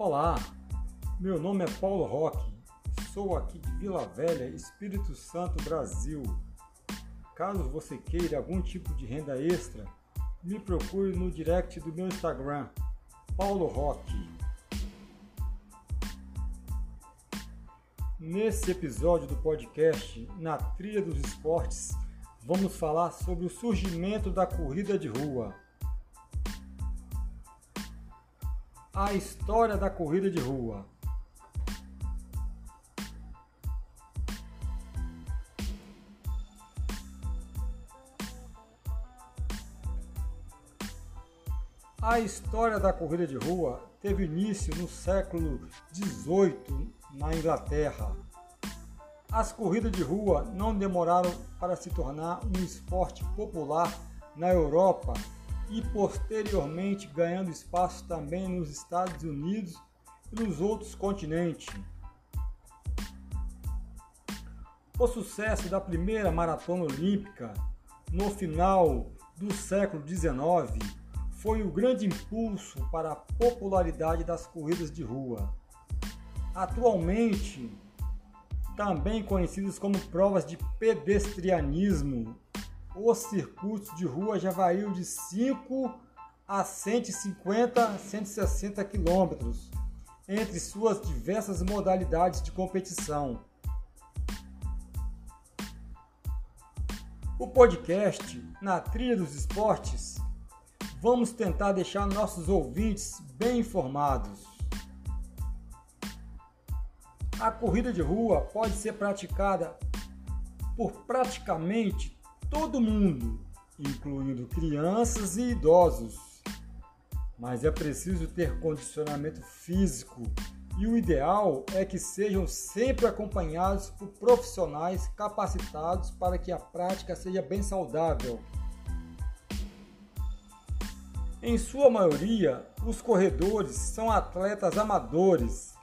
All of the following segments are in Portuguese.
Olá, meu nome é Paulo Roque, sou aqui de Vila Velha, Espírito Santo, Brasil. Caso você queira algum tipo de renda extra, me procure no direct do meu Instagram, Paulo Roque. Nesse episódio do podcast, na trilha dos esportes, vamos falar sobre o surgimento da corrida de rua. A história da corrida de rua. A história da corrida de rua teve início no século XVIII na Inglaterra. As corridas de rua não demoraram para se tornar um esporte popular na Europa e posteriormente ganhando espaço também nos Estados Unidos e nos outros continentes. O sucesso da primeira maratona olímpica no final do século XIX foi o grande impulso para a popularidade das corridas de rua. Atualmente, também conhecidas como provas de pedestrianismo, os circuitos de rua já variam de 5 a 150, 160 quilômetros entre suas diversas modalidades de competição. O podcast Na Trilha dos Esportes vamos tentar deixar nossos ouvintes bem informados. A corrida de rua pode ser praticada por praticamente todo mundo, incluindo crianças e idosos. Mas é preciso ter condicionamento físico e o ideal é que sejam sempre acompanhados por profissionais capacitados para que a prática seja bem saudável. Em sua maioria, os corredores são atletas amadores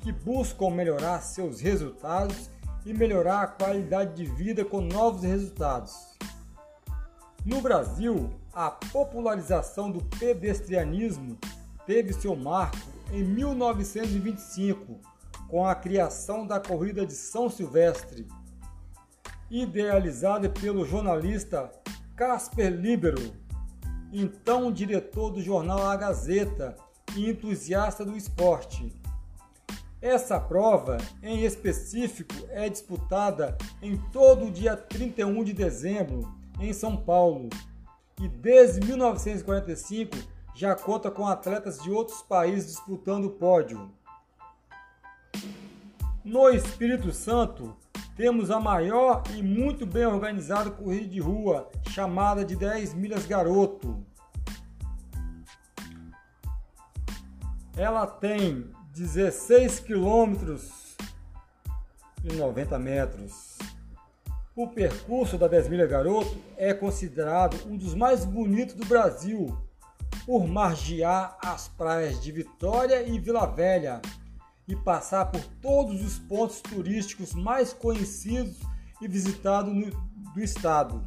que buscam melhorar seus resultados e melhorar a qualidade de vida com novos resultados. No Brasil, a popularização do pedestrianismo teve seu marco em 1925, com a criação da Corrida de São Silvestre, idealizada pelo jornalista Casper Libero, então diretor do jornal A Gazeta e entusiasta do esporte. Essa prova, em específico, é disputada em todo o dia 31 de dezembro, em São Paulo, e desde 1945 já conta com atletas de outros países disputando o pódio. No Espírito Santo, temos a maior e muito bem organizada corrida de rua, chamada de 10 milhas garoto. Ela tem 16 quilômetros e 90 metros. O percurso da 10 milha garoto é considerado um dos mais bonitos do Brasil, por margear as praias de Vitória e Vila Velha e passar por todos os pontos turísticos mais conhecidos e visitados do estado.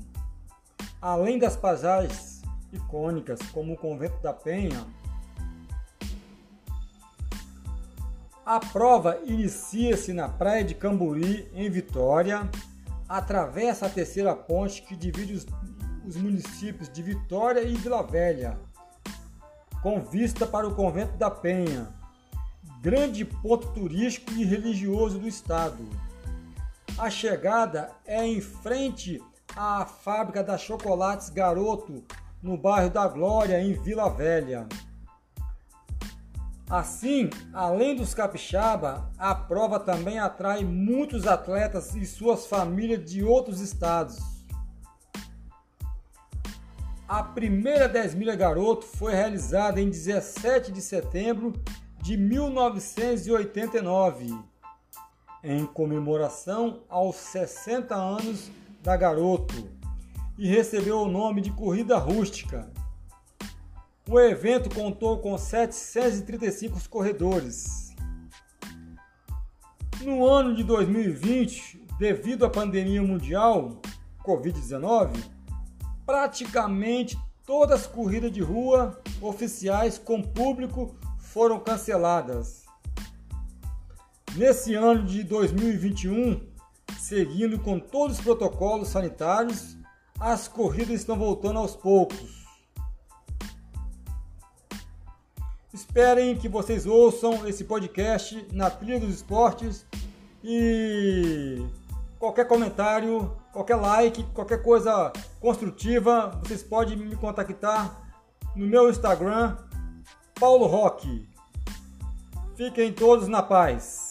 Além das paisagens icônicas como o Convento da Penha, A prova inicia-se na Praia de Camburi, em Vitória, atravessa a terceira ponte que divide os, os municípios de Vitória e Vila Velha, com vista para o Convento da Penha, grande ponto turístico e religioso do estado. A chegada é em frente à fábrica da Chocolates Garoto, no bairro da Glória, em Vila Velha. Assim, além dos capixaba, a prova também atrai muitos atletas e suas famílias de outros estados. A primeira 10 milha garoto foi realizada em 17 de setembro de 1989, em comemoração aos 60 anos da garoto, e recebeu o nome de Corrida Rústica. O evento contou com 735 corredores. No ano de 2020, devido à pandemia mundial Covid-19, praticamente todas as corridas de rua oficiais com público foram canceladas. Nesse ano de 2021, seguindo com todos os protocolos sanitários, as corridas estão voltando aos poucos. Esperem que vocês ouçam esse podcast na trilha dos esportes e qualquer comentário, qualquer like, qualquer coisa construtiva, vocês podem me contactar no meu Instagram, Paulo Roque. Fiquem todos na paz.